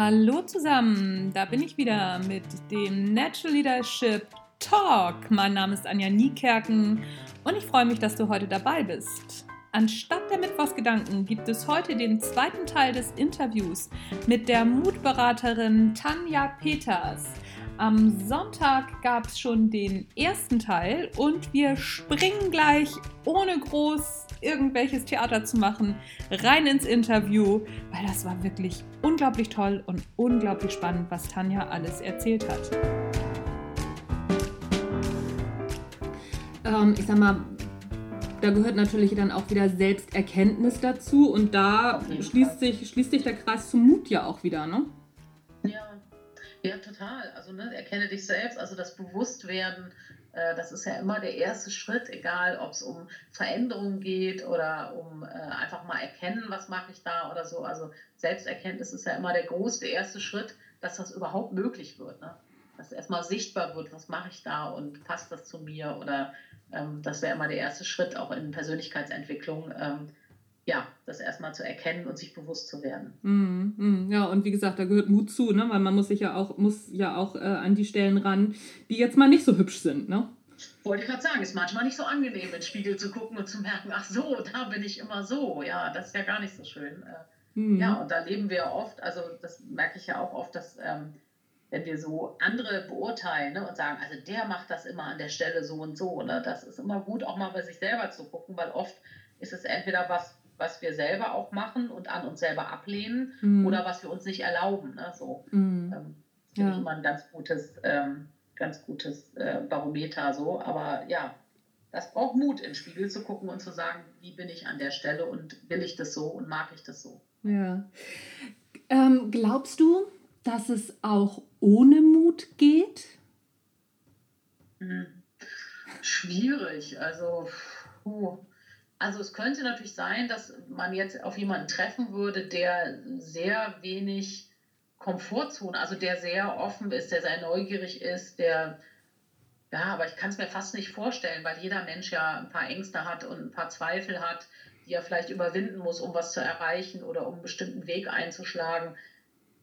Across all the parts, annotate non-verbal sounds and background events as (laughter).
Hallo zusammen, da bin ich wieder mit dem Natural Leadership Talk. Mein Name ist Anja Niekerken und ich freue mich, dass du heute dabei bist. Anstatt der Mittwochsgedanken gibt es heute den zweiten Teil des Interviews mit der Mutberaterin Tanja Peters. Am Sonntag gab es schon den ersten Teil und wir springen gleich, ohne groß irgendwelches Theater zu machen, rein ins Interview, weil das war wirklich unglaublich toll und unglaublich spannend, was Tanja alles erzählt hat. Ähm, ich sag mal, da gehört natürlich dann auch wieder Selbsterkenntnis dazu und da schließt sich, schließt sich der Kreis zum Mut ja auch wieder, ne? Ja, total. Also ne, erkenne dich selbst, also das Bewusstwerden, äh, das ist ja immer der erste Schritt, egal ob es um Veränderung geht oder um äh, einfach mal erkennen, was mache ich da oder so. Also Selbsterkenntnis ist ja immer der größte erste Schritt, dass das überhaupt möglich wird. Ne? Dass erstmal sichtbar wird, was mache ich da und passt das zu mir oder ähm, das wäre immer der erste Schritt auch in Persönlichkeitsentwicklung. Ähm, ja, das erstmal zu erkennen und sich bewusst zu werden. Mm, mm, ja, und wie gesagt, da gehört Mut zu, ne? weil man muss sich ja auch, muss ja auch äh, an die Stellen ran, die jetzt mal nicht so hübsch sind. Ne? Wollte ich gerade sagen, ist manchmal nicht so angenehm, in den Spiegel zu gucken und zu merken, ach so, da bin ich immer so. Ja, das ist ja gar nicht so schön. Äh, mm. Ja, und da leben wir oft, also das merke ich ja auch oft, dass ähm, wenn wir so andere beurteilen ne, und sagen, also der macht das immer an der Stelle so und so, ne, das ist immer gut, auch mal bei sich selber zu gucken, weil oft ist es entweder was, was wir selber auch machen und an uns selber ablehnen mhm. oder was wir uns nicht erlauben. Ne? So, mhm. ähm, das ja. ich immer ein ganz gutes, ähm, ganz gutes äh, Barometer so. Aber ja, das braucht Mut, in den Spiegel zu gucken und zu sagen, wie bin ich an der Stelle und will ich das so und mag ich das so. Ja. Ähm, glaubst du, dass es auch ohne Mut geht? Hm. Schwierig. Also, puh. Also es könnte natürlich sein, dass man jetzt auf jemanden treffen würde, der sehr wenig Komfortzone, also der sehr offen ist, der sehr neugierig ist, der, ja, aber ich kann es mir fast nicht vorstellen, weil jeder Mensch ja ein paar Ängste hat und ein paar Zweifel hat, die er vielleicht überwinden muss, um was zu erreichen oder um einen bestimmten Weg einzuschlagen.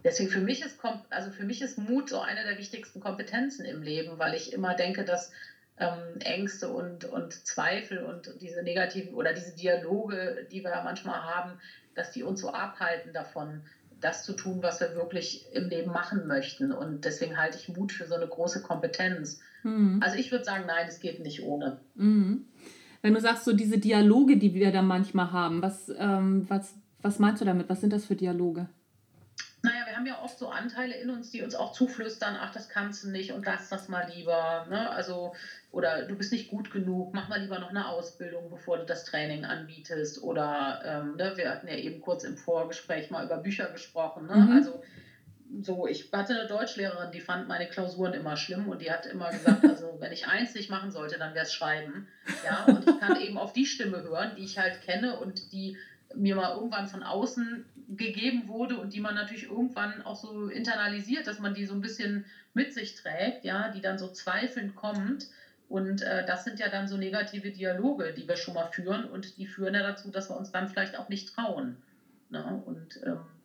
Deswegen für mich ist, also für mich ist Mut so eine der wichtigsten Kompetenzen im Leben, weil ich immer denke, dass ähm, Ängste und, und Zweifel und diese negativen oder diese Dialoge, die wir ja manchmal haben, dass die uns so abhalten davon, das zu tun, was wir wirklich im Leben machen möchten. Und deswegen halte ich Mut für so eine große Kompetenz. Mhm. Also ich würde sagen, nein, es geht nicht ohne. Mhm. Wenn du sagst, so diese Dialoge, die wir da manchmal haben, was, ähm, was, was meinst du damit? Was sind das für Dialoge? Wir haben ja oft so Anteile in uns, die uns auch zuflüstern, ach, das kannst du nicht und lass das mal lieber. Ne? Also, oder du bist nicht gut genug, mach mal lieber noch eine Ausbildung, bevor du das Training anbietest. Oder ähm, ne, wir hatten ja eben kurz im Vorgespräch mal über Bücher gesprochen. Ne? Mhm. Also so, ich hatte eine Deutschlehrerin, die fand meine Klausuren immer schlimm und die hat immer gesagt, (laughs) also wenn ich eins nicht machen sollte, dann wäre es Schreiben. Ja, und ich kann eben auf die Stimme hören, die ich halt kenne und die mir mal irgendwann von außen gegeben wurde und die man natürlich irgendwann auch so internalisiert, dass man die so ein bisschen mit sich trägt, ja, die dann so zweifelnd kommt. Und äh, das sind ja dann so negative Dialoge, die wir schon mal führen und die führen ja dazu, dass wir uns dann vielleicht auch nicht trauen. Ne? Und ähm,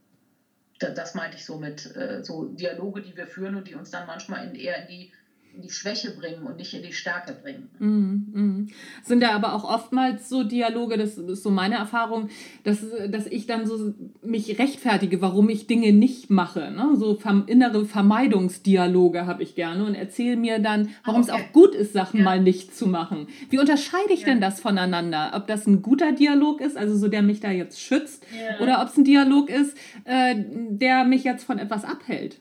das meinte ich so mit äh, so Dialoge, die wir führen und die uns dann manchmal in, eher in die in die Schwäche bringen und nicht in die Stärke bringen. Mm, mm. Sind da aber auch oftmals so Dialoge, das ist so meine Erfahrung, dass, dass ich dann so mich rechtfertige, warum ich Dinge nicht mache. Ne? So innere Vermeidungsdialoge habe ich gerne und erzähle mir dann, warum okay. es auch gut ist, Sachen ja. mal nicht zu machen. Wie unterscheide ich ja. denn das voneinander? Ob das ein guter Dialog ist, also so der mich da jetzt schützt, ja. oder ob es ein Dialog ist, äh, der mich jetzt von etwas abhält?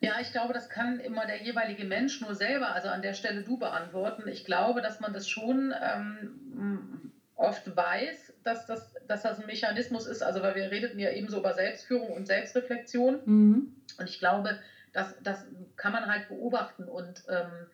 Ja, ich glaube, das kann immer der jeweilige Mensch nur selber, also an der Stelle du beantworten. Ich glaube, dass man das schon ähm, oft weiß, dass das, dass das ein Mechanismus ist. Also, weil wir redeten ja eben so über Selbstführung und Selbstreflexion. Mhm. Und ich glaube, das, das kann man halt beobachten und ähm,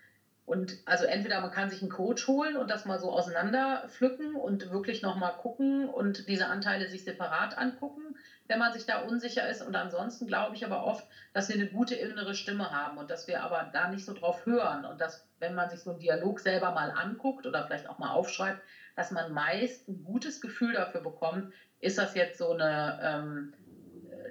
und also entweder man kann sich einen Coach holen und das mal so auseinander pflücken und wirklich nochmal gucken und diese Anteile sich separat angucken wenn man sich da unsicher ist. Und ansonsten glaube ich aber oft, dass wir eine gute innere Stimme haben und dass wir aber da nicht so drauf hören und dass, wenn man sich so einen Dialog selber mal anguckt oder vielleicht auch mal aufschreibt, dass man meist ein gutes Gefühl dafür bekommt, ist das jetzt so eine, ähm,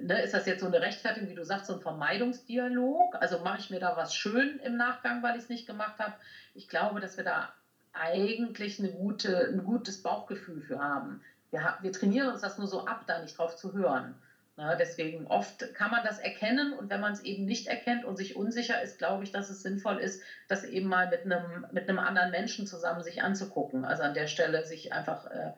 ne, ist das jetzt so eine Rechtfertigung, wie du sagst, so ein Vermeidungsdialog? Also mache ich mir da was schön im Nachgang, weil ich es nicht gemacht habe? Ich glaube, dass wir da eigentlich eine gute, ein gutes Bauchgefühl für haben. Wir, wir trainieren uns das nur so ab, da nicht drauf zu hören. Na, deswegen oft kann man das erkennen und wenn man es eben nicht erkennt und sich unsicher ist, glaube ich, dass es sinnvoll ist, das eben mal mit einem, mit einem anderen Menschen zusammen sich anzugucken. Also an der Stelle sich einfach äh,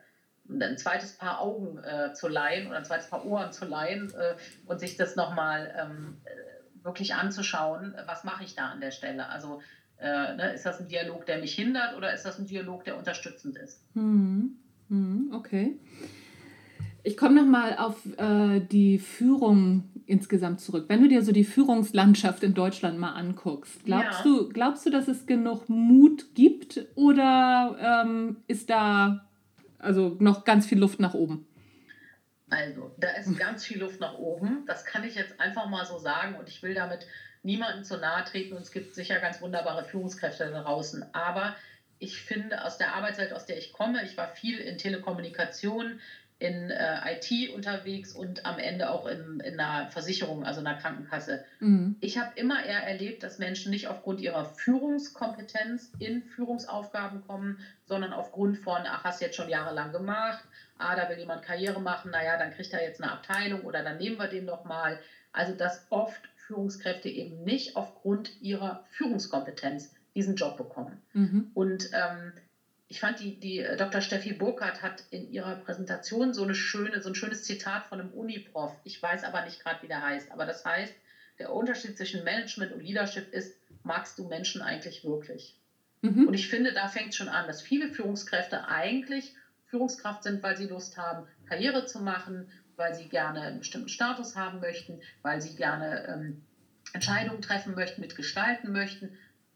ein zweites Paar Augen äh, zu leihen oder ein zweites Paar Ohren zu leihen äh, und sich das nochmal ähm, äh, wirklich anzuschauen, was mache ich da an der Stelle. Also äh, ne, ist das ein Dialog, der mich hindert oder ist das ein Dialog, der unterstützend ist? Hm. Hm, okay. Ich komme nochmal auf äh, die Führung insgesamt zurück. Wenn du dir so die Führungslandschaft in Deutschland mal anguckst, glaubst, ja. du, glaubst du, dass es genug Mut gibt oder ähm, ist da also noch ganz viel Luft nach oben? Also, da ist ganz viel Luft nach oben. Das kann ich jetzt einfach mal so sagen und ich will damit niemandem zu nahe treten und es gibt sicher ganz wunderbare Führungskräfte da draußen. Aber ich finde aus der Arbeitswelt, aus der ich komme, ich war viel in Telekommunikation, in äh, IT unterwegs und am Ende auch in, in einer Versicherung, also einer Krankenkasse. Mhm. Ich habe immer eher erlebt, dass Menschen nicht aufgrund ihrer Führungskompetenz in Führungsaufgaben kommen, sondern aufgrund von, ach, hast du jetzt schon jahrelang gemacht, ah, da will jemand Karriere machen, naja, dann kriegt er jetzt eine Abteilung oder dann nehmen wir den nochmal. Also dass oft Führungskräfte eben nicht aufgrund ihrer Führungskompetenz diesen Job bekommen. Mhm. Und ähm, ich fand, die, die äh, Dr. Steffi Burkhardt hat in ihrer Präsentation so, eine schöne, so ein schönes Zitat von einem Uniprof. Ich weiß aber nicht gerade, wie der heißt. Aber das heißt, der Unterschied zwischen Management und Leadership ist, magst du Menschen eigentlich wirklich? Mhm. Und ich finde, da fängt es schon an, dass viele Führungskräfte eigentlich Führungskraft sind, weil sie Lust haben, Karriere zu machen, weil sie gerne einen bestimmten Status haben möchten, weil sie gerne ähm, Entscheidungen treffen möchten, mitgestalten möchten.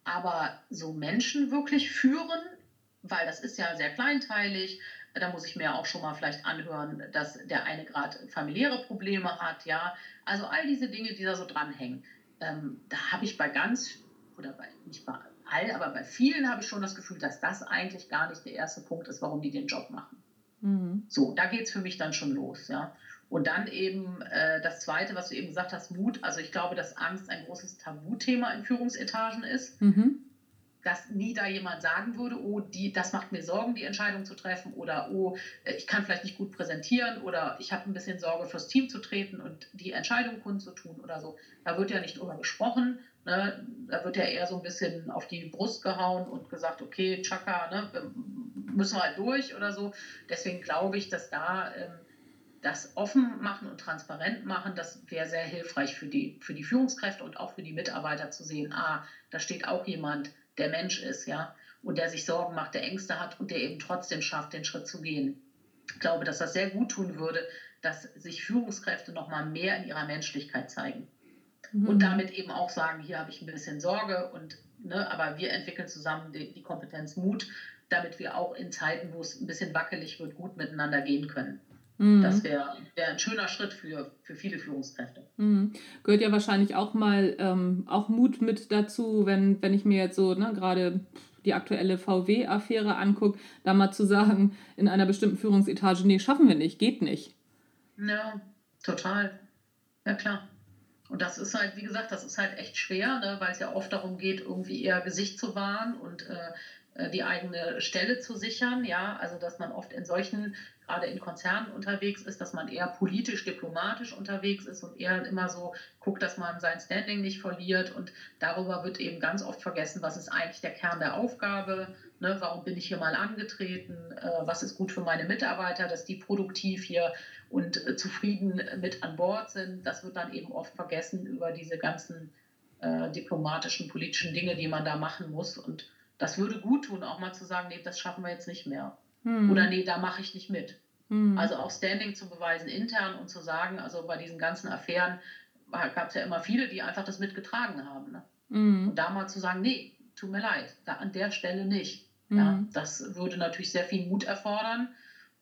Aber so Menschen wirklich führen weil das ist ja sehr kleinteilig. Da muss ich mir auch schon mal vielleicht anhören, dass der eine gerade familiäre Probleme hat, ja. Also all diese Dinge, die da so dranhängen. Ähm, da habe ich bei ganz, oder bei, nicht bei all, aber bei vielen habe ich schon das Gefühl, dass das eigentlich gar nicht der erste Punkt ist, warum die den Job machen. Mhm. So, da geht es für mich dann schon los, ja. Und dann eben äh, das Zweite, was du eben gesagt hast, Mut. Also ich glaube, dass Angst ein großes Tabuthema in Führungsetagen ist. Mhm dass nie da jemand sagen würde, oh, die, das macht mir Sorgen, die Entscheidung zu treffen oder oh, äh, ich kann vielleicht nicht gut präsentieren oder ich habe ein bisschen Sorge fürs Team zu treten und die Entscheidung kundzutun oder so. Da wird ja nicht drüber gesprochen. Ne? Da wird ja eher so ein bisschen auf die Brust gehauen und gesagt, okay, Chaka, ne, müssen wir halt durch oder so. Deswegen glaube ich, dass da ähm, das offen machen und transparent machen, das wäre sehr hilfreich für die, für die Führungskräfte und auch für die Mitarbeiter zu sehen, ah, da steht auch jemand, der Mensch ist, ja, und der sich Sorgen macht, der Ängste hat und der eben trotzdem schafft, den Schritt zu gehen. Ich glaube, dass das sehr gut tun würde, dass sich Führungskräfte noch mal mehr in ihrer Menschlichkeit zeigen. Mhm. Und damit eben auch sagen, hier habe ich ein bisschen Sorge und ne, aber wir entwickeln zusammen die, die Kompetenz Mut, damit wir auch in Zeiten, wo es ein bisschen wackelig wird, gut miteinander gehen können. Mhm. Das wäre wär ein schöner Schritt für, für viele Führungskräfte. Mhm. Gehört ja wahrscheinlich auch mal ähm, auch Mut mit dazu, wenn, wenn ich mir jetzt so ne, gerade die aktuelle VW-Affäre angucke, da mal zu sagen, in einer bestimmten Führungsetage, nee, schaffen wir nicht, geht nicht. Ja, total. Ja, klar. Und das ist halt, wie gesagt, das ist halt echt schwer, ne, weil es ja oft darum geht, irgendwie eher Gesicht zu wahren und äh, die eigene Stelle zu sichern. Ja, also dass man oft in solchen gerade in Konzernen unterwegs ist, dass man eher politisch, diplomatisch unterwegs ist und eher immer so guckt, dass man sein Standing nicht verliert. Und darüber wird eben ganz oft vergessen, was ist eigentlich der Kern der Aufgabe, ne? warum bin ich hier mal angetreten, äh, was ist gut für meine Mitarbeiter, dass die produktiv hier und äh, zufrieden mit an Bord sind. Das wird dann eben oft vergessen über diese ganzen äh, diplomatischen, politischen Dinge, die man da machen muss. Und das würde gut tun, auch mal zu sagen, nee, das schaffen wir jetzt nicht mehr. Hm. Oder nee, da mache ich nicht mit. Hm. Also auch Standing zu beweisen intern und zu sagen, also bei diesen ganzen Affären gab es ja immer viele, die einfach das mitgetragen haben. Ne? Hm. Und da mal zu sagen, nee, tut mir leid, da an der Stelle nicht. Ja, hm. das würde natürlich sehr viel Mut erfordern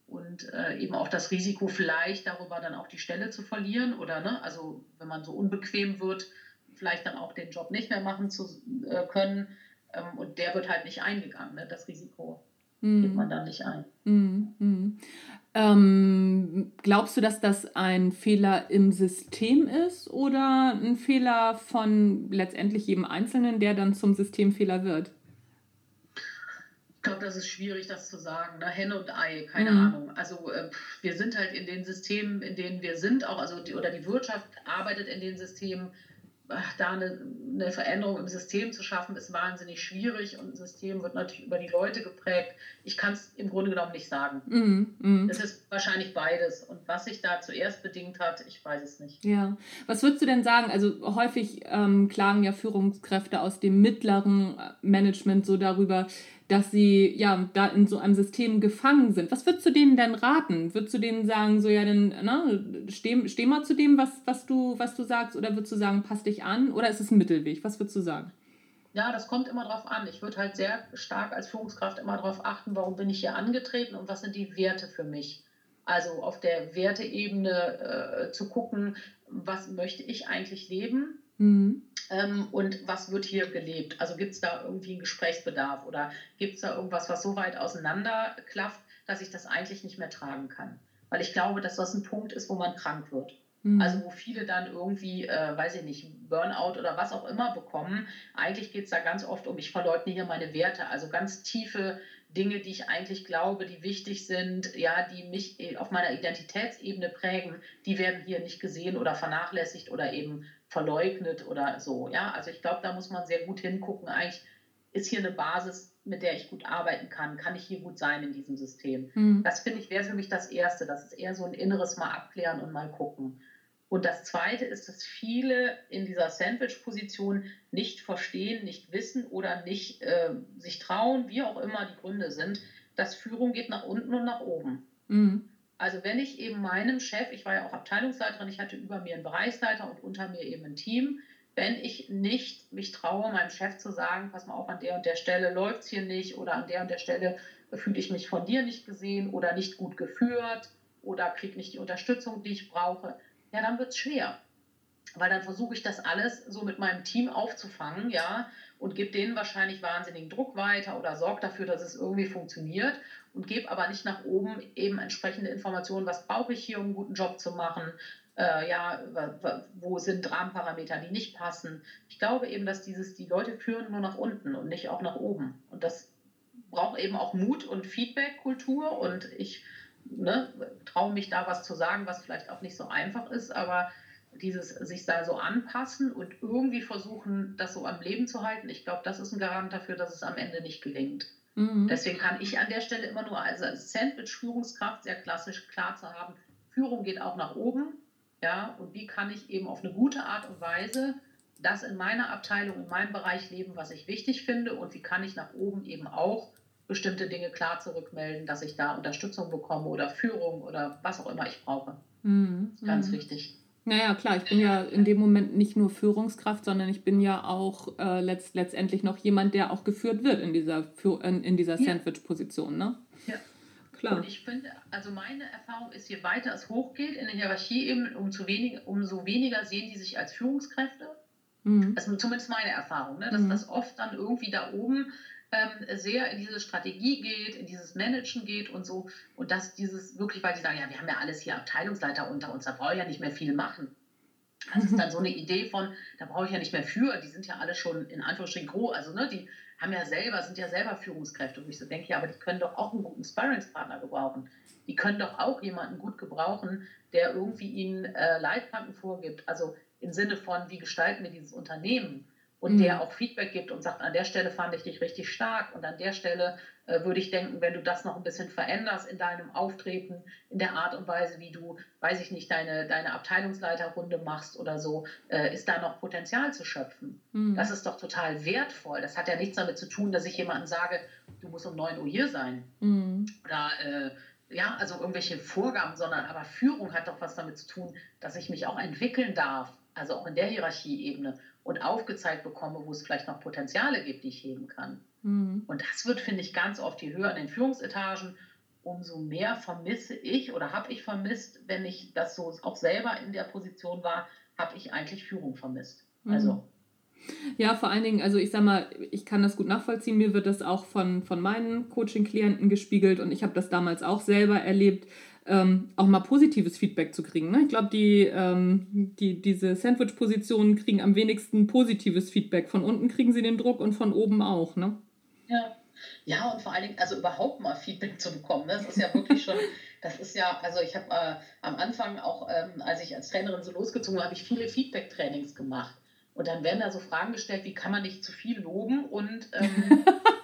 und äh, eben auch das Risiko vielleicht darüber dann auch die Stelle zu verlieren oder ne, also wenn man so unbequem wird, vielleicht dann auch den Job nicht mehr machen zu äh, können und der wird halt nicht eingegangen, ne, das Risiko. mhm. geht man dann nicht ein. Mhm. mhm. Ähm, glaubst du, dass das ein Fehler im System ist oder ein Fehler von letztendlich jedem Einzelnen, der dann zum Systemfehler wird? Ich glaube, das ist schwierig, das zu sagen. Ne? Henne und Ei, keine mhm. Ahnung. Also äh, wir sind halt in den Systemen, in denen wir sind, auch also die, oder die Wirtschaft arbeitet in den Systemen, da eine, eine, Veränderung im System zu schaffen, ist wahnsinnig schwierig und ein System wird natürlich über die Leute geprägt. Ich kann es im Grunde genommen nicht sagen. Mm, mm. Es ist wahrscheinlich beides. Und was sich da zuerst bedingt hat, ich weiß es nicht. Ja. Was würdest du denn sagen? Also häufig ähm, klagen ja Führungskräfte aus dem mittleren Management so darüber, dass sie ja da in so einem System gefangen sind. Was würdest du denen denn raten? Würdest du denen sagen, so ja, dann ne, steh, steh mal zu dem, was, was, du, was du sagst, oder würdest du sagen, pass dich an? Oder ist es ein Mittelweg? Was würdest du sagen? Ja, das kommt immer drauf an. Ich würde halt sehr stark als Führungskraft immer darauf achten, warum bin ich hier angetreten und was sind die Werte für mich. Also auf der Werteebene äh, zu gucken, was möchte ich eigentlich leben Mhm. Ähm, und was wird hier gelebt? Also gibt es da irgendwie einen Gesprächsbedarf oder gibt es da irgendwas, was so weit auseinanderklafft, dass ich das eigentlich nicht mehr tragen kann? Weil ich glaube, dass das ein Punkt ist, wo man krank wird. Mhm. Also wo viele dann irgendwie, äh, weiß ich nicht, Burnout oder was auch immer bekommen. Eigentlich geht es da ganz oft um, ich verleugne hier meine Werte, also ganz tiefe Dinge, die ich eigentlich glaube, die wichtig sind, ja, die mich äh, auf meiner Identitätsebene prägen, die werden hier nicht gesehen oder vernachlässigt oder eben verleugnet oder so. Ja, also ich glaube, da muss man sehr gut hingucken. Eigentlich ist hier eine Basis, mit der ich gut arbeiten kann. Kann ich hier gut sein in diesem System? Mhm. Das finde ich wäre für mich das Erste. Das ist eher so ein inneres Mal abklären und mal gucken. Und das Zweite ist, dass viele in dieser Sandwich-Position nicht verstehen, nicht wissen oder nicht äh, sich trauen, wie auch immer die Gründe sind, dass Führung geht nach unten und nach oben. Mhm. Also wenn ich eben meinem Chef, ich war ja auch Abteilungsleiterin, ich hatte über mir einen Bereichsleiter und unter mir eben ein Team, wenn ich nicht mich traue, meinem Chef zu sagen, pass mal auf, an der und der Stelle läuft es hier nicht oder an der und der Stelle fühle ich mich von dir nicht gesehen oder nicht gut geführt oder kriege nicht die Unterstützung, die ich brauche, ja, dann wird es schwer. Weil dann versuche ich das alles so mit meinem Team aufzufangen, ja, und gebe denen wahrscheinlich wahnsinnigen Druck weiter oder sorge dafür, dass es irgendwie funktioniert und gebe aber nicht nach oben eben entsprechende Informationen, was brauche ich hier, um einen guten Job zu machen, äh, ja, wo sind Rahmenparameter, die nicht passen. Ich glaube eben, dass dieses, die Leute führen nur nach unten und nicht auch nach oben. Und das braucht eben auch Mut und Feedback-Kultur und ich ne, traue mich da was zu sagen, was vielleicht auch nicht so einfach ist, aber dieses sich da so anpassen und irgendwie versuchen, das so am Leben zu halten, ich glaube, das ist ein Garant dafür, dass es am Ende nicht gelingt. Mhm. Deswegen kann ich an der Stelle immer nur also als Sandwich-Führungskraft sehr klassisch klar zu haben, Führung geht auch nach oben. Ja, und wie kann ich eben auf eine gute Art und Weise das in meiner Abteilung, in meinem Bereich leben, was ich wichtig finde und wie kann ich nach oben eben auch bestimmte Dinge klar zurückmelden, dass ich da Unterstützung bekomme oder Führung oder was auch immer ich brauche. Mhm. Ganz mhm. wichtig. Naja, klar, ich bin ja in dem Moment nicht nur Führungskraft, sondern ich bin ja auch äh, letzt, letztendlich noch jemand, der auch geführt wird in dieser, in, in dieser Sandwich-Position. Ne? Ja. Klar. Und ich finde, also meine Erfahrung ist, je weiter es hochgeht in der Hierarchie eben, umso weniger, umso weniger sehen die sich als Führungskräfte. Mhm. Das ist zumindest meine Erfahrung, ne? dass mhm. das oft dann irgendwie da oben ähm, sehr in diese Strategie geht, in dieses Managen geht und so. Und dass dieses wirklich, weil die sagen, ja, wir haben ja alles hier Abteilungsleiter unter uns, da brauche ich ja nicht mehr viel machen. Das ist dann so eine Idee von, da brauche ich ja nicht mehr für, die sind ja alle schon in Anführungsstrichen groß, also ne, die haben ja selber, sind ja selber Führungskräfte. Und ich so denke, ja, aber die können doch auch einen guten Sparringspartner gebrauchen. Die können doch auch jemanden gut gebrauchen, der irgendwie ihnen äh, Leitplanken vorgibt. Also im Sinne von, wie gestalten wir dieses Unternehmen? Und mhm. der auch Feedback gibt und sagt, an der Stelle fand ich dich richtig stark und an der Stelle äh, würde ich denken, wenn du das noch ein bisschen veränderst in deinem Auftreten, in der Art und Weise, wie du, weiß ich nicht, deine, deine Abteilungsleiterrunde machst oder so, äh, ist da noch Potenzial zu schöpfen. Mhm. Das ist doch total wertvoll. Das hat ja nichts damit zu tun, dass ich jemandem sage, du musst um 9 Uhr hier sein. Mhm. Oder äh, ja, also irgendwelche Vorgaben, sondern aber Führung hat doch was damit zu tun, dass ich mich auch entwickeln darf, also auch in der Hierarchieebene und aufgezeigt bekomme, wo es vielleicht noch Potenziale gibt, die ich heben kann. Mhm. Und das wird, finde ich, ganz oft, je höher in den Führungsetagen, umso mehr vermisse ich oder habe ich vermisst, wenn ich das so auch selber in der Position war, habe ich eigentlich Führung vermisst. Mhm. Also Ja, vor allen Dingen, also ich sag mal, ich kann das gut nachvollziehen. Mir wird das auch von, von meinen Coaching-Klienten gespiegelt und ich habe das damals auch selber erlebt, ähm, auch mal positives Feedback zu kriegen. Ne? Ich glaube, die, ähm, die, diese Sandwich-Positionen kriegen am wenigsten positives Feedback. Von unten kriegen sie den Druck und von oben auch. Ne? Ja. Ja, und vor allen Dingen, also überhaupt mal Feedback zu bekommen. Ne? Das ist ja wirklich schon, (laughs) das ist ja, also ich habe äh, am Anfang auch, ähm, als ich als Trainerin so losgezogen habe, habe ich viele Feedback-Trainings gemacht. Und dann werden da so Fragen gestellt, wie kann man nicht zu viel loben und ähm. (laughs)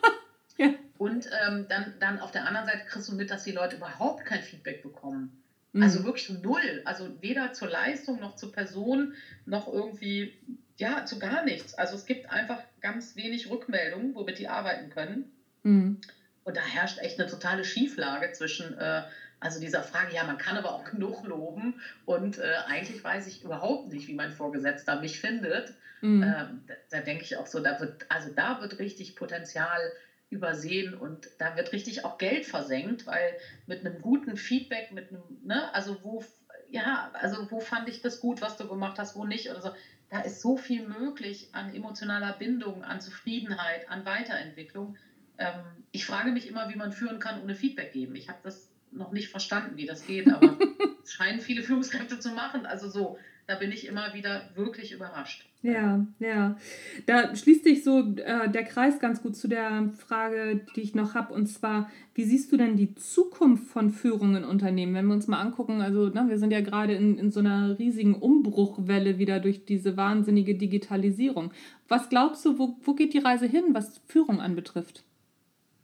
und ähm, dann, dann auf der anderen Seite kriegst du mit, dass die Leute überhaupt kein Feedback bekommen. Mhm. Also wirklich null. Also weder zur Leistung noch zur Person noch irgendwie, ja, zu gar nichts. Also es gibt einfach ganz wenig Rückmeldungen, womit die arbeiten können. Mhm. Und da herrscht echt eine totale Schieflage zwischen, äh, also dieser Frage, ja, man kann aber auch genug loben und äh, eigentlich weiß ich überhaupt nicht, wie mein Vorgesetzter mich findet. Mhm. Ähm, da, da denke ich auch so, da wird, also da wird richtig Potenzial übersehen und da wird richtig auch Geld versenkt, weil mit einem guten Feedback, mit einem, ne, also wo, ja, also wo fand ich das gut, was du gemacht hast, wo nicht oder so, da ist so viel möglich an emotionaler Bindung, an Zufriedenheit, an Weiterentwicklung. Ähm, ich frage mich immer, wie man führen kann ohne Feedback geben. Ich habe das noch nicht verstanden, wie das geht, aber (laughs) es scheinen viele Führungskräfte zu machen. Also so, da bin ich immer wieder wirklich überrascht. Ja, ja. Da schließt sich so äh, der Kreis ganz gut zu der Frage, die ich noch habe. Und zwar, wie siehst du denn die Zukunft von Führung in Unternehmen? Wenn wir uns mal angucken, also ne, wir sind ja gerade in, in so einer riesigen Umbruchwelle wieder durch diese wahnsinnige Digitalisierung. Was glaubst du, wo, wo geht die Reise hin, was Führung anbetrifft?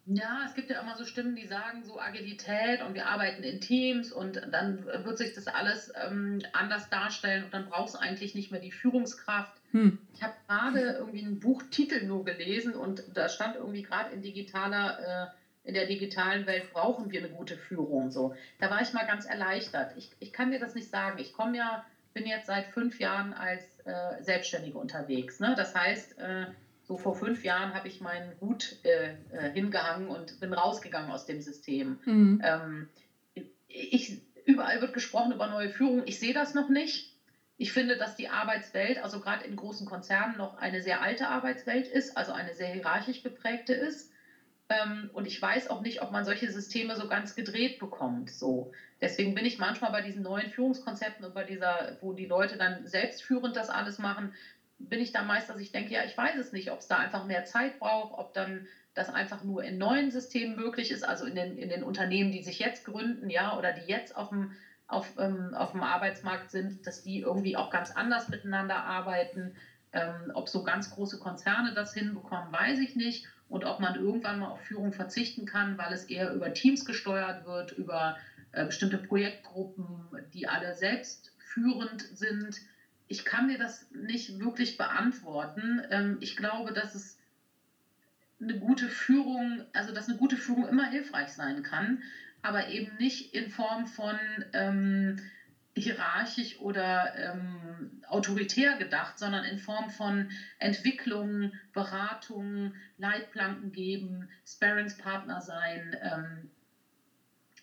Ja, es gibt ja immer so Stimmen, die sagen so Agilität und wir arbeiten in Teams und dann wird sich das alles ähm, anders darstellen und dann brauchst du eigentlich nicht mehr die Führungskraft. Hm. Ich habe gerade irgendwie einen Buchtitel nur gelesen und da stand irgendwie gerade in digitaler, äh, in der digitalen Welt brauchen wir eine gute Führung. So, da war ich mal ganz erleichtert. Ich, ich kann dir das nicht sagen. Ich komme ja, bin jetzt seit fünf Jahren als äh, Selbstständige unterwegs. Ne? Das heißt, äh, so vor fünf Jahren habe ich meinen Hut äh, äh, hingehangen und bin rausgegangen aus dem System. Mhm. Ähm, ich, überall wird gesprochen über neue Führung. Ich sehe das noch nicht. Ich finde, dass die Arbeitswelt, also gerade in großen Konzernen, noch eine sehr alte Arbeitswelt ist, also eine sehr hierarchisch geprägte ist. Ähm, und ich weiß auch nicht, ob man solche Systeme so ganz gedreht bekommt. So. Deswegen bin ich manchmal bei diesen neuen Führungskonzepten und bei dieser, wo die Leute dann selbstführend das alles machen, bin ich da meist, dass ich denke, ja, ich weiß es nicht, ob es da einfach mehr Zeit braucht, ob dann das einfach nur in neuen Systemen möglich ist, also in den, in den Unternehmen, die sich jetzt gründen, ja, oder die jetzt auf dem, auf, ähm, auf dem Arbeitsmarkt sind, dass die irgendwie auch ganz anders miteinander arbeiten. Ähm, ob so ganz große Konzerne das hinbekommen, weiß ich nicht. Und ob man irgendwann mal auf Führung verzichten kann, weil es eher über Teams gesteuert wird, über äh, bestimmte Projektgruppen, die alle selbst führend sind ich kann dir das nicht wirklich beantworten. Ähm, ich glaube, dass es eine gute Führung, also dass eine gute Führung immer hilfreich sein kann, aber eben nicht in Form von ähm, hierarchisch oder ähm, autoritär gedacht, sondern in Form von Entwicklung, Beratung, Leitplanken geben, Sparingspartner sein, ähm,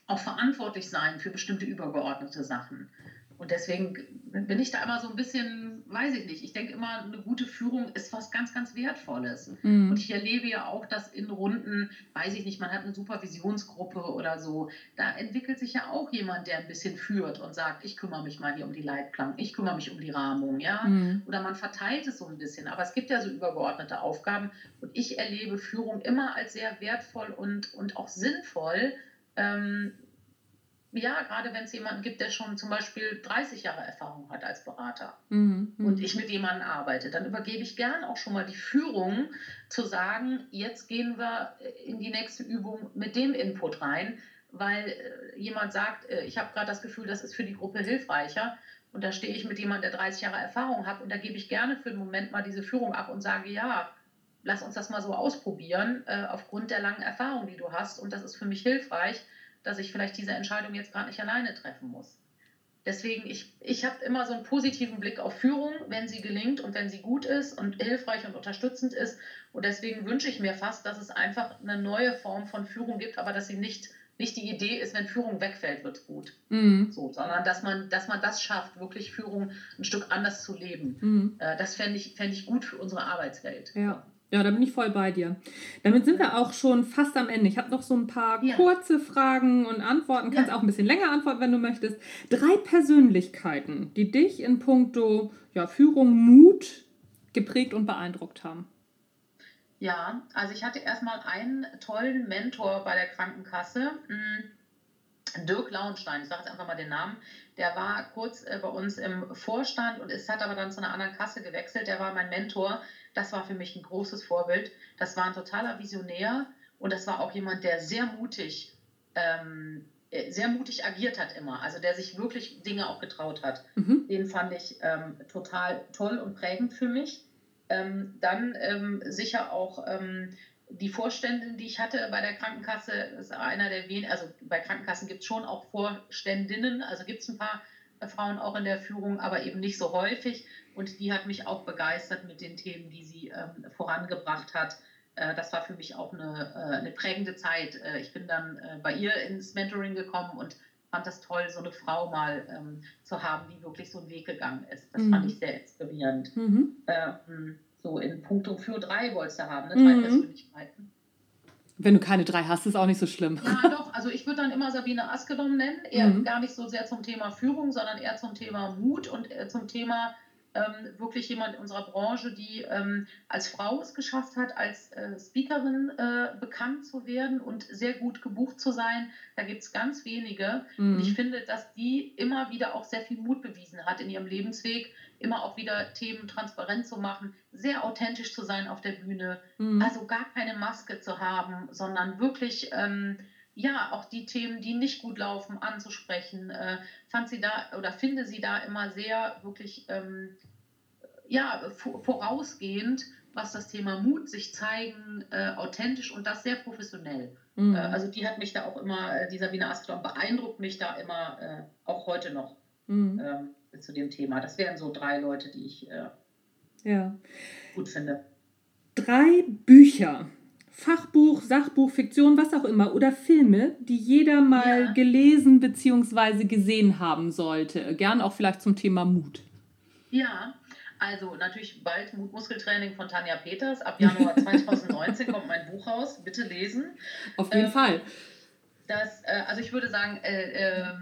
auch verantwortlich sein für bestimmte übergeordnete Sachen. Und deswegen bin ich da immer so ein bisschen, weiß ich nicht, ich denke immer, eine gute Führung ist was ganz, ganz Wertvolles. Mhm. Und ich erlebe ja auch, dass in Runden, weiß ich nicht, man hat eine Supervisionsgruppe oder so, da entwickelt sich ja auch jemand, der ein bisschen führt und sagt, ich kümmere mich mal hier um die Leitplanken, ich kümmere mich um die Rahmung, ja. Mhm. Oder man verteilt es so ein bisschen. Aber es gibt ja so übergeordnete Aufgaben. Und ich erlebe Führung immer als sehr wertvoll und, und auch sinnvoll. Ähm, ja, gerade wenn es jemanden gibt, der schon zum Beispiel 30 Jahre Erfahrung hat als Berater mhm, mhm, und ich mit jemandem arbeite, dann übergebe ich gern auch schon mal die Führung, zu sagen, jetzt gehen wir in die nächste Übung mit dem Input rein, weil äh, jemand sagt, äh, ich habe gerade das Gefühl, das ist für die Gruppe hilfreicher. Und da stehe ich mit jemandem, der 30 Jahre Erfahrung hat und da gebe ich gerne für einen Moment mal diese Führung ab und sage, ja, lass uns das mal so ausprobieren, äh, aufgrund der langen Erfahrung, die du hast. Und das ist für mich hilfreich dass ich vielleicht diese Entscheidung jetzt gerade nicht alleine treffen muss. Deswegen, ich, ich habe immer so einen positiven Blick auf Führung, wenn sie gelingt und wenn sie gut ist und hilfreich und unterstützend ist. Und deswegen wünsche ich mir fast, dass es einfach eine neue Form von Führung gibt, aber dass sie nicht nicht die Idee ist, wenn Führung wegfällt, wird es gut. Mhm. So, sondern dass man, dass man das schafft, wirklich Führung ein Stück anders zu leben. Mhm. Äh, das fände ich, fänd ich gut für unsere Arbeitswelt. Ja. Ja, da bin ich voll bei dir. Damit sind wir auch schon fast am Ende. Ich habe noch so ein paar ja. kurze Fragen und Antworten. Kannst ja. auch ein bisschen länger antworten, wenn du möchtest. Drei Persönlichkeiten, die dich in puncto ja, Führung, Mut geprägt und beeindruckt haben. Ja, also ich hatte erstmal einen tollen Mentor bei der Krankenkasse, hm, Dirk Lauenstein, ich sage jetzt einfach mal den Namen, der war kurz äh, bei uns im Vorstand und ist, hat aber dann zu einer anderen Kasse gewechselt. Der war mein Mentor. Das war für mich ein großes Vorbild. Das war ein totaler Visionär und das war auch jemand, der sehr mutig, ähm, äh, sehr mutig agiert hat immer. Also der sich wirklich Dinge auch getraut hat. Mhm. Den fand ich ähm, total toll und prägend für mich. Ähm, dann ähm, sicher auch ähm, die Vorständin, die ich hatte bei der Krankenkasse, ist einer der wenigen, also bei Krankenkassen gibt es schon auch Vorständinnen, also gibt es ein paar Frauen auch in der Führung, aber eben nicht so häufig. Und die hat mich auch begeistert mit den Themen, die sie ähm, vorangebracht hat. Äh, das war für mich auch eine, äh, eine prägende Zeit. Äh, ich bin dann äh, bei ihr ins Mentoring gekommen und fand das toll, so eine Frau mal ähm, zu haben, die wirklich so einen Weg gegangen ist. Das mhm. fand ich sehr inspirierend. Mhm. Ähm, so in puncto für drei wolltest du haben, ne? drei mhm. Persönlichkeiten. Wenn du keine drei hast, ist auch nicht so schlimm. Ja, doch. Also ich würde dann immer Sabine Askedom nennen. Eher mhm. gar nicht so sehr zum Thema Führung, sondern eher zum Thema Mut und äh, zum Thema ähm, wirklich jemand in unserer Branche, die ähm, als Frau es geschafft hat, als äh, Speakerin äh, bekannt zu werden und sehr gut gebucht zu sein. Da gibt es ganz wenige. Mhm. Und ich finde, dass die immer wieder auch sehr viel Mut bewiesen hat in ihrem Lebensweg, immer auch wieder Themen transparent zu machen, sehr authentisch zu sein auf der Bühne, mhm. also gar keine Maske zu haben, sondern wirklich. Ähm, ja, auch die Themen, die nicht gut laufen, anzusprechen. Äh, fand sie da oder finde sie da immer sehr wirklich ähm, ja, vorausgehend, was das Thema Mut, sich zeigen, äh, authentisch und das sehr professionell. Mhm. Äh, also die hat mich da auch immer, äh, die Sabine Askelon beeindruckt mich da immer, äh, auch heute noch mhm. ähm, zu dem Thema. Das wären so drei Leute, die ich äh, ja. gut finde. Drei Bücher, Fachbuch, Sachbuch, Fiktion, was auch immer, oder Filme, die jeder mal ja. gelesen bzw. gesehen haben sollte. Gern auch vielleicht zum Thema Mut. Ja, also natürlich bald Muskeltraining von Tanja Peters. Ab Januar (laughs) 2019 kommt mein Buch raus. Bitte lesen. Auf jeden ähm, Fall. Das, äh, also ich würde sagen, äh, äh,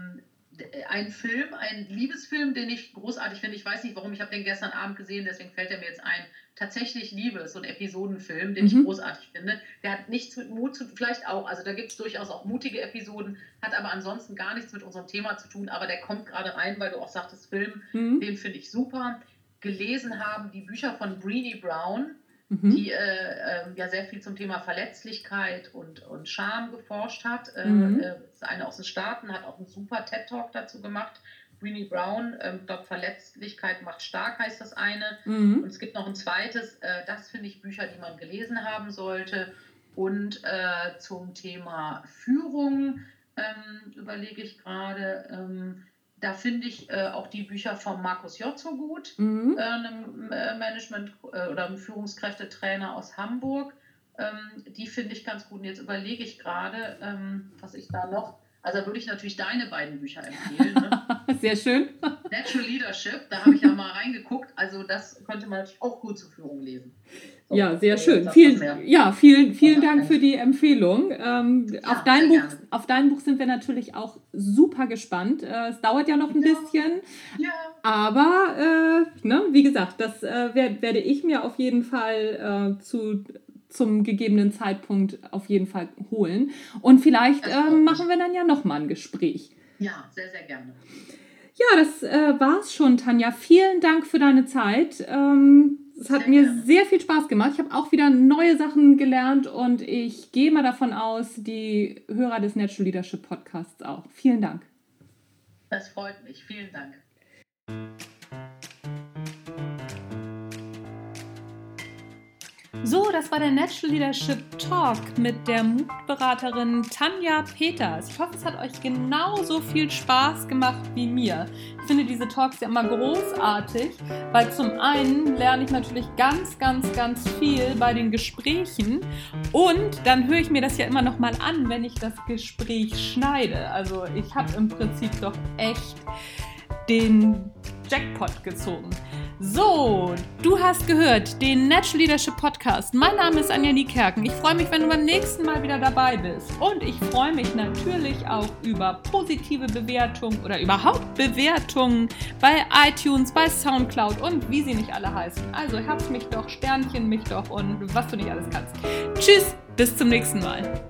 ein Film, ein Liebesfilm, den ich großartig finde. Ich weiß nicht warum, ich habe den gestern Abend gesehen, deswegen fällt er mir jetzt ein tatsächlich liebe, so ein Episodenfilm, den mhm. ich großartig finde. Der hat nichts mit Mut zu tun, vielleicht auch, also da gibt es durchaus auch mutige Episoden, hat aber ansonsten gar nichts mit unserem Thema zu tun, aber der kommt gerade rein, weil du auch sagtest, Film, mhm. den finde ich super. Gelesen haben die Bücher von Breedy Brown, mhm. die äh, äh, ja sehr viel zum Thema Verletzlichkeit und, und Scham geforscht hat. Äh, mhm. Äh, ist eine aus den Staaten, hat auch einen super TED-Talk dazu gemacht. Brené Brown, ähm, glaube Verletzlichkeit macht stark heißt das eine. Mhm. Und es gibt noch ein zweites, äh, das finde ich Bücher, die man gelesen haben sollte. Und äh, zum Thema Führung ähm, überlege ich gerade, ähm, da finde ich äh, auch die Bücher von Markus Jotzo gut, mhm. Äh, einem äh, Management- äh, oder einem Führungskräftetrainer aus Hamburg. Ähm, die finde ich ganz gut. Und jetzt überlege ich gerade, ähm, was ich da noch also würde ich natürlich deine beiden Bücher empfehlen. Ne? (laughs) Sehr schön. Natural Leadership, da habe ich ja mal reingeguckt. Also das könnte man natürlich auch gut zur Führung lesen. So, ja, sehr schön. Vielen, ja, vielen, vielen Dank für die Empfehlung. Ähm, ja, auf, dein Buch, auf dein Buch sind wir natürlich auch super gespannt. Äh, es dauert ja noch ein ja. bisschen. Ja. Aber äh, ne, wie gesagt, das äh, werd, werde ich mir auf jeden Fall äh, zu zum gegebenen Zeitpunkt auf jeden Fall holen. Und vielleicht äh, machen wir dann ja nochmal ein Gespräch. Ja, sehr, sehr gerne. Ja, das äh, war's schon, Tanja. Vielen Dank für deine Zeit. Ähm, es hat sehr mir gerne. sehr viel Spaß gemacht. Ich habe auch wieder neue Sachen gelernt und ich gehe mal davon aus, die Hörer des Natural Leadership Podcasts auch. Vielen Dank. Das freut mich. Vielen Dank. So, das war der Natural Leadership Talk mit der Mutberaterin Tanja Peters. Ich hoffe, es hat euch genauso viel Spaß gemacht wie mir. Ich finde diese Talks ja immer großartig, weil zum einen lerne ich natürlich ganz, ganz, ganz viel bei den Gesprächen und dann höre ich mir das ja immer noch mal an, wenn ich das Gespräch schneide. Also ich habe im Prinzip doch echt den Jackpot gezogen. So, du hast gehört den Natural Leadership Podcast. Mein Name ist Anja Niekerken. Ich freue mich, wenn du beim nächsten Mal wieder dabei bist. Und ich freue mich natürlich auch über positive Bewertungen oder überhaupt Bewertungen bei iTunes, bei Soundcloud und wie sie nicht alle heißen. Also herz mich doch, Sternchen mich doch und was du nicht alles kannst. Tschüss, bis zum nächsten Mal.